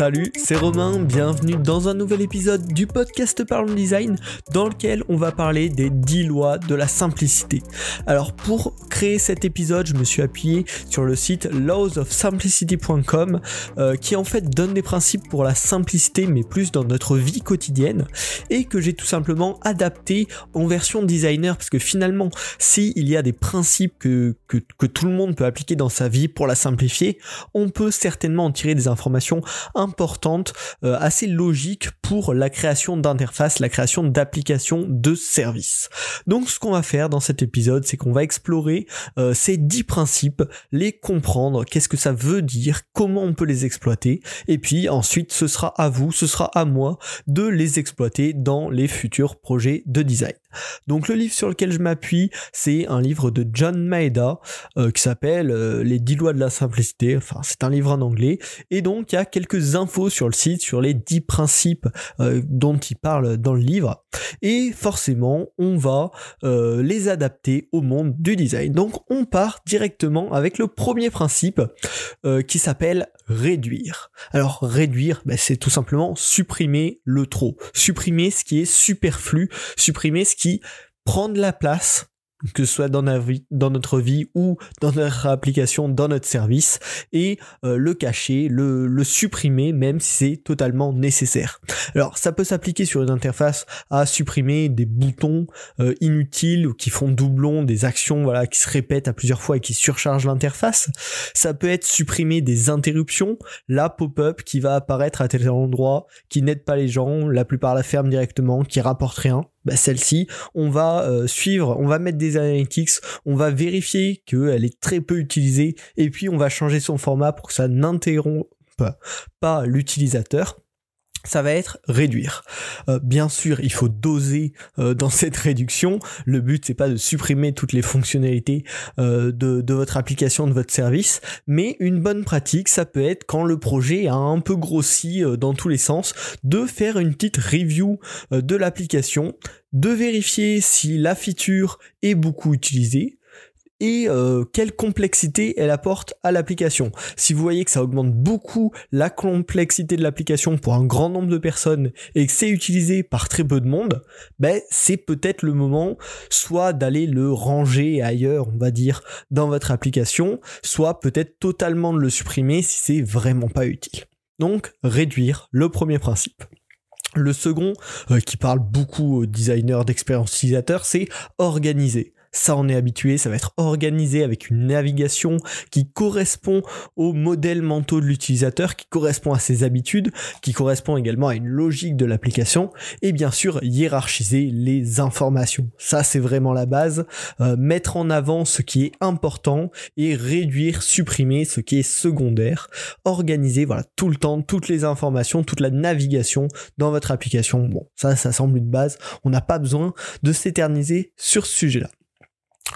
Salut, c'est Romain, bienvenue dans un nouvel épisode du podcast Parlons Design dans lequel on va parler des 10 lois de la simplicité. Alors pour créer cet épisode, je me suis appuyé sur le site lawsofsimplicity.com euh, qui en fait donne des principes pour la simplicité mais plus dans notre vie quotidienne et que j'ai tout simplement adapté en version designer parce que finalement si il y a des principes que, tout le monde peut appliquer dans sa vie pour la simplifier, on peut certainement en tirer des informations importante, euh, assez logique pour la création d'interfaces, la création d'applications de services. Donc ce qu'on va faire dans cet épisode, c'est qu'on va explorer euh, ces 10 principes, les comprendre, qu'est-ce que ça veut dire, comment on peut les exploiter, et puis ensuite ce sera à vous, ce sera à moi de les exploiter dans les futurs projets de design. Donc le livre sur lequel je m'appuie, c'est un livre de John Maeda euh, qui s'appelle euh, Les 10 lois de la simplicité, enfin c'est un livre en anglais, et donc il y a quelques infos sur le site sur les 10 principes euh, dont il parle dans le livre, et forcément on va les adapter au monde du design. Donc on part directement avec le premier principe qui s'appelle réduire. Alors réduire, ben, c'est tout simplement supprimer le trop, supprimer ce qui est superflu, supprimer ce qui prend de la place que ce soit dans, notre vie ou dans notre application, dans notre service, et euh, le cacher, le, supprimer, même si c'est totalement nécessaire. Alors ça peut s'appliquer sur une interface à supprimer des boutons euh, inutiles ou qui font doublon, des actions voilà qui se répètent à plusieurs fois et qui surchargent l'interface. Ça peut être supprimer des interruptions, la pop-up qui va apparaître à tel endroit, qui n'aide pas les gens, la plupart la ferment directement, qui rapporte rien. Bah, celle-ci, on va euh, suivre, on va mettre des analytics, on va vérifier qu'elle est très peu utilisée, et puis on va changer son format pour que ça n'interrompe pas l'utilisateur ça va être réduire. Euh, bien sûr, il faut doser euh, dans cette réduction. Le but c'est pas de supprimer toutes les fonctionnalités euh, de, votre application, de votre service, mais une bonne pratique, ça peut être quand le projet a un peu grossi dans tous les sens, de faire une petite review de l'application, de vérifier si la feature est beaucoup utilisée et euh, quelle complexité elle apporte à l'application. Si vous voyez que ça augmente beaucoup la complexité de l'application pour un grand nombre de personnes et que c'est utilisé par très peu de monde, ben c'est peut-être le moment soit d'aller le ranger ailleurs, on va dire, dans votre application, soit peut-être totalement de le supprimer si c'est vraiment pas utile. Donc réduire le premier principe. Le second, euh, qui parle beaucoup aux designers d'expérience utilisateur, c'est organiser. Ça, on est habitué, ça va être organisé avec une navigation qui correspond au modèle mentaux de l'utilisateur, qui correspond à ses habitudes, qui correspond également à une logique de l'application, et bien sûr hiérarchiser les informations. Ça, c'est vraiment la base. Euh, mettre en avant ce qui est important et réduire, supprimer ce qui est secondaire. Organiser, voilà, tout le temps, toutes les informations, toute la navigation dans votre application. Bon, ça, ça semble une base. On n'a pas besoin de s'éterniser sur ce sujet-là.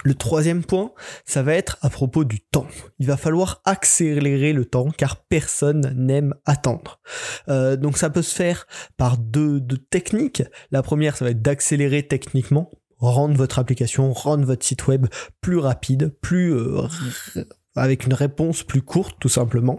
Le troisième point, ça va être à propos du temps. Il va falloir accélérer le temps car personne n'aime attendre. Euh, donc ça peut se faire par deux, deux techniques. La première, ça va être d'accélérer techniquement, rendre votre application, rendre votre site web plus rapide, plus euh, avec une réponse plus courte tout simplement.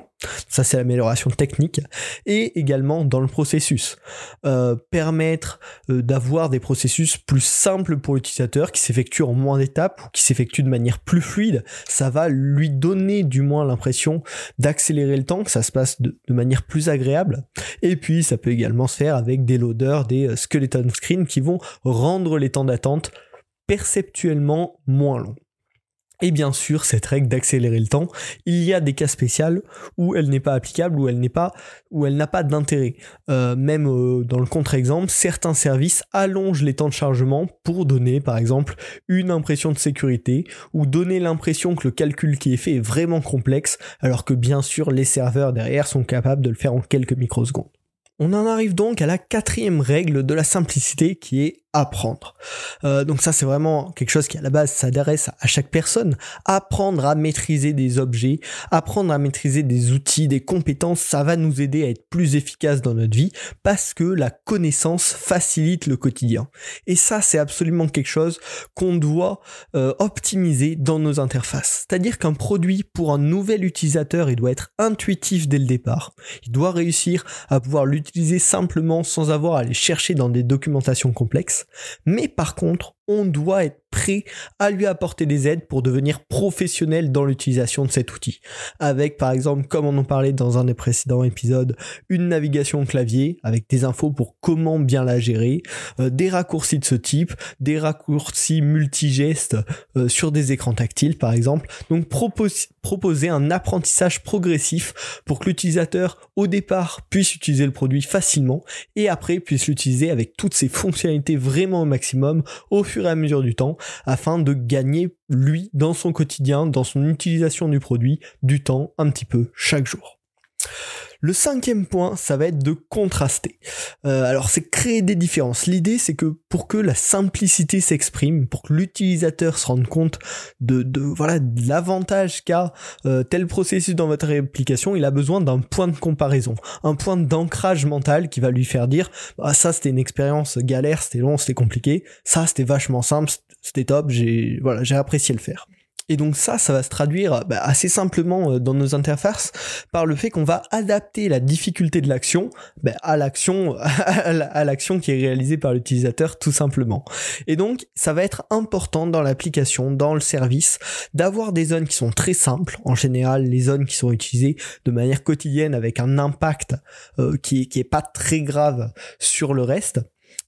Ça c'est l'amélioration technique et également dans le processus. Euh, permettre euh, d'avoir des processus plus simples pour l'utilisateur qui s'effectuent en moins d'étapes ou qui s'effectuent de manière plus fluide, ça va lui donner du moins l'impression d'accélérer le temps, que ça se passe de, de manière plus agréable. Et puis ça peut également se faire avec des loaders, des euh, skeleton screens qui vont rendre les temps d'attente perceptuellement moins longs. Et bien sûr, cette règle d'accélérer le temps, il y a des cas spéciaux où elle n'est pas applicable, où elle n'est pas, où elle n'a pas d'intérêt. Euh, même euh, dans le contre-exemple, certains services allongent les temps de chargement pour donner, par exemple, une impression de sécurité ou donner l'impression que le calcul qui est fait est vraiment complexe, alors que bien sûr, les serveurs derrière sont capables de le faire en quelques microsecondes. On en arrive donc à la quatrième règle de la simplicité qui est apprendre. Euh, donc ça c'est vraiment quelque chose qui à la base s'adresse à chaque personne. Apprendre à maîtriser des objets, apprendre à maîtriser des outils, des compétences, ça va nous aider à être plus efficace dans notre vie parce que la connaissance facilite le quotidien. Et ça c'est absolument quelque chose qu'on doit euh, optimiser dans nos interfaces. C'est-à-dire qu'un produit pour un nouvel utilisateur, il doit être intuitif dès le départ. Il doit réussir à pouvoir l'utiliser simplement sans avoir à aller chercher dans des documentations complexes. Mais par contre, on doit être prêt à lui apporter des aides pour devenir professionnel dans l'utilisation de cet outil. Avec par exemple, comme on en parlait dans un des précédents épisodes, une navigation clavier avec des infos pour comment bien la gérer, euh, des raccourcis de ce type, des raccourcis multigestes euh, sur des écrans tactiles par exemple. Donc proposer un apprentissage progressif pour que l'utilisateur au départ puisse utiliser le produit facilement et après puisse l'utiliser avec toutes ses fonctionnalités vraiment au maximum au fur à mesure du temps afin de gagner lui dans son quotidien, dans son utilisation du produit, du temps un petit peu chaque jour. Le cinquième point, ça va être de contraster. Euh, alors c'est créer des différences. L'idée c'est que pour que la simplicité s'exprime, pour que l'utilisateur se rende compte de, voilà de l'avantage qu'a euh, tel processus dans votre application, il a besoin d'un point de comparaison, un point d'ancrage mental qui va lui faire dire ah ça c'était une expérience galère, c'était long, c'était compliqué, ça c'était vachement simple, c'était top, j'ai voilà j'ai apprécié le faire. Et donc ça, ça va se traduire bah, assez simplement euh, dans nos interfaces par le fait qu'on va adapter la difficulté de l'action bah, à l'action à l'action qui est réalisée par l'utilisateur tout simplement. Et donc ça va être important dans l'application, dans le service, d'avoir des zones qui sont très simples. En général, les zones qui sont utilisées de manière quotidienne avec un impact euh, qui, qui est pas très grave sur le reste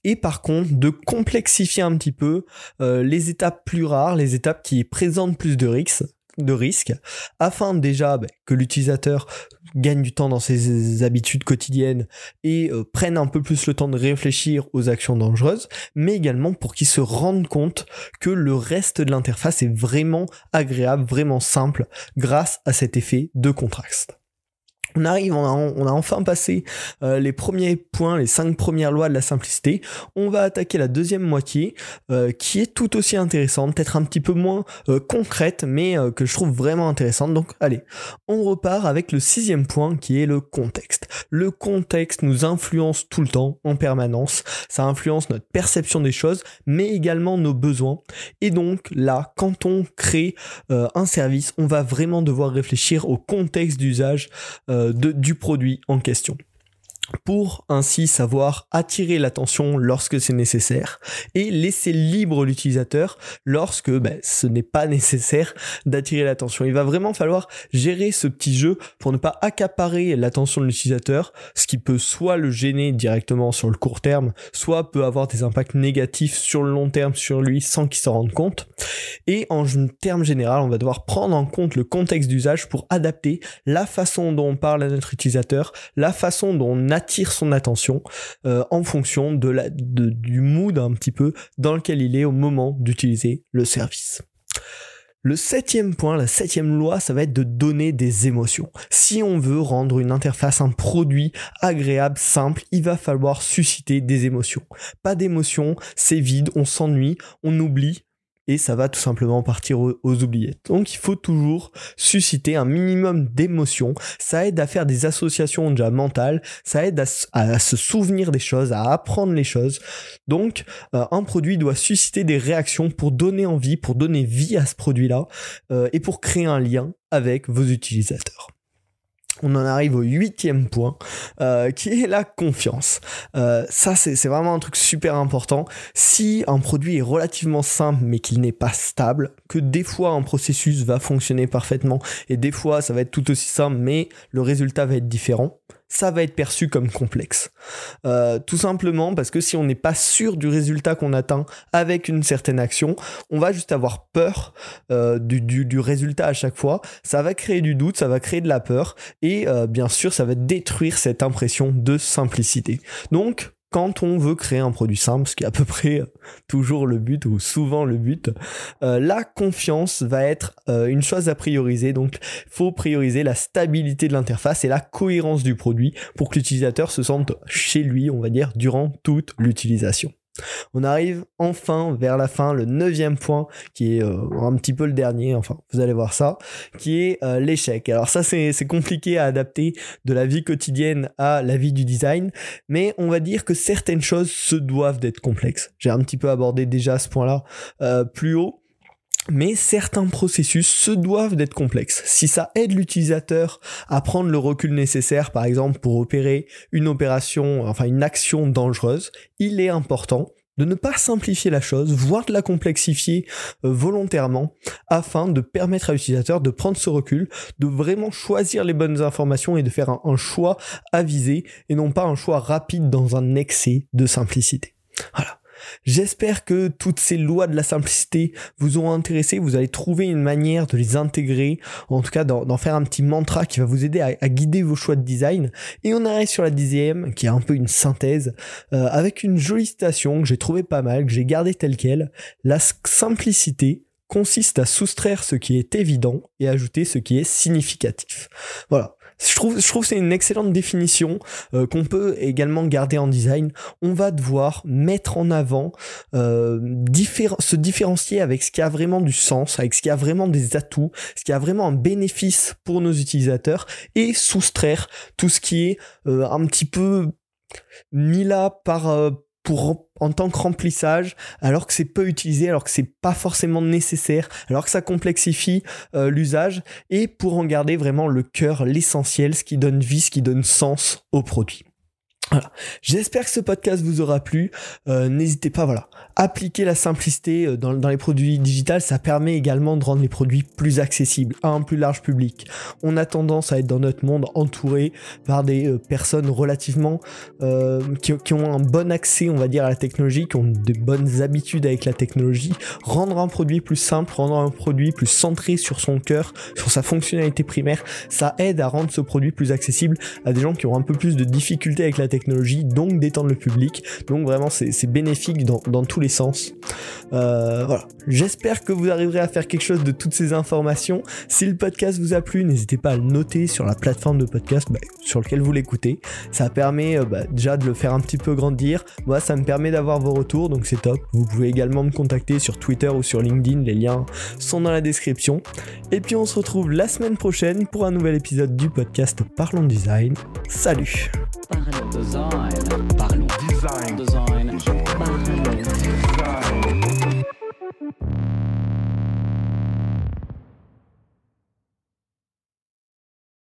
et par contre de complexifier un petit peu euh, les étapes plus rares, les étapes qui présentent plus de risques, de risques afin déjà bah, que l'utilisateur gagne du temps dans ses habitudes quotidiennes et euh, prenne un peu plus le temps de réfléchir aux actions dangereuses, mais également pour qu'il se rende compte que le reste de l'interface est vraiment agréable, vraiment simple grâce à cet effet de contraste on arrive, on a, enfin passé euh, les premiers points, les cinq premières lois de la simplicité. On va attaquer la deuxième moitié, euh, qui est tout aussi intéressante, peut-être un petit peu moins euh, concrète, mais que je trouve vraiment intéressante. Donc allez, on repart avec le sixième point, qui est le contexte. Le contexte nous influence tout le temps, en permanence. Ça influence notre perception des choses, mais également nos besoins. Et donc là, quand on crée un service, on va vraiment devoir réfléchir au contexte d'usage du produit en question pour ainsi savoir attirer l'attention lorsque c'est nécessaire et laisser libre l'utilisateur lorsque ben, ce n'est pas nécessaire d'attirer l'attention. Il va vraiment falloir gérer ce petit jeu pour ne pas accaparer l'attention de l'utilisateur, ce qui peut soit le gêner directement sur le court terme, soit peut avoir des impacts négatifs sur le long terme sur lui sans qu'il s'en rende compte. Et en termes général, on va devoir prendre en compte le contexte d'usage pour adapter la façon dont on parle à notre utilisateur, la façon dont on attire son attention euh, en fonction de la, du mood un petit peu dans lequel il est au moment d'utiliser le service. Le septième point, la septième loi, ça va être de donner des émotions. Si on veut rendre une interface, un produit agréable, simple, il va falloir susciter des émotions. Pas d'émotions, c'est vide, on s'ennuie, on oublie, et ça va tout simplement partir aux, oubliettes. Donc il faut toujours susciter un minimum d'émotion, ça aide à faire des associations déjà mentales, ça aide à, se souvenir des choses, à apprendre les choses. Donc euh, un produit doit susciter des réactions pour donner envie, pour donner vie à ce produit-là euh, et pour créer un lien avec vos utilisateurs on en arrive au huitième point, euh, qui est la confiance. Euh, ça, c'est vraiment un truc super important. Si un produit est relativement simple, mais qu'il n'est pas stable, que des fois un processus va fonctionner parfaitement, et des fois ça va être tout aussi simple, mais le résultat va être différent, ça va être perçu comme complexe. Euh, tout simplement parce que si on n'est pas sûr du résultat qu'on atteint avec une certaine action, on va juste avoir peur euh, du, du, résultat à chaque fois. Ça va créer du doute, ça va créer de la peur et euh, bien sûr ça va détruire cette impression de simplicité. Donc quand on veut créer un produit simple, ce qui est à peu près toujours le but ou souvent le but, euh, la confiance va être euh, une chose à prioriser. Donc, faut prioriser la stabilité de l'interface et la cohérence du produit pour que l'utilisateur se sente chez lui, on va dire, durant toute l'utilisation. On arrive enfin vers la fin, le neuvième point, qui est euh, un petit peu le dernier, enfin vous allez voir ça, qui est euh, l'échec. Alors ça c'est compliqué à adapter de la vie quotidienne à la vie du design, mais on va dire que certaines choses se doivent d'être complexes. J'ai un petit peu abordé déjà ce point-là euh, plus haut. Mais certains processus se doivent d'être complexes. Si ça aide l'utilisateur à prendre le recul nécessaire, par exemple pour opérer une opération, enfin une action dangereuse, il est important de ne pas simplifier la chose, voire de la complexifier euh, volontairement, afin de permettre à l'utilisateur de prendre ce recul, de vraiment choisir les bonnes informations et de faire un choix avisé, et non pas un choix rapide dans un excès de simplicité. Voilà. J'espère que toutes ces lois de la simplicité vous ont intéressé, vous allez trouver une manière de les intégrer, en tout cas d'en faire un petit mantra qui va vous aider à, guider vos choix de design. Et on arrive sur la dixième, qui est un peu une synthèse, euh, avec une jolie citation que j'ai trouvé pas mal, que j'ai gardée telle qu'elle. La simplicité consiste à soustraire ce qui est évident et ajouter ce qui est significatif. Voilà. Je trouve, je trouve c'est une excellente définition euh, qu'on peut également garder en design. On va devoir mettre en avant, euh, se différencier avec ce qui a vraiment du sens, avec ce qui a vraiment des atouts, ce qui a vraiment un bénéfice pour nos utilisateurs et soustraire tout ce qui est euh, un petit peu mis là par euh, pour en tant que remplissage, alors que c'est peu utilisé, alors que c'est pas forcément nécessaire, alors que ça complexifie euh, l'usage, et pour en garder vraiment le cœur, l'essentiel, ce qui donne vie, ce qui donne sens au produit. Voilà. J'espère que ce podcast vous aura plu. Euh, n'hésitez pas, voilà, appliquer la simplicité euh, dans, les produits digitales, ça permet également de rendre les produits plus accessibles à un plus large public. On a tendance à être dans notre monde entouré par des euh, personnes relativement qui, qui, ont un bon accès, on va dire, à la technologie, qui ont de bonnes habitudes avec la technologie. Rendre un produit plus simple, rendre un produit plus centré sur son cœur, sur sa fonctionnalité primaire, ça aide à rendre ce produit plus accessible à des gens qui ont un peu plus de difficultés avec la technologie donc d'étendre le public. Donc vraiment, c'est bénéfique dans, tous les sens. Euh, voilà. J'espère que vous arriverez à faire quelque chose de toutes ces informations. Si le podcast vous a plu, n'hésitez pas à le noter sur la plateforme de podcast bah, sur lequel vous l'écoutez. Ça permet euh, bah, déjà de le faire un petit peu grandir. Moi, ça me permet d'avoir vos retours, donc c'est top. Vous pouvez également me contacter sur Twitter ou sur LinkedIn. Les liens sont dans la description. Et puis on se retrouve la semaine prochaine pour un nouvel épisode du podcast Parlons Design. Salut Design. Parlons. Design. Design. Design. Design.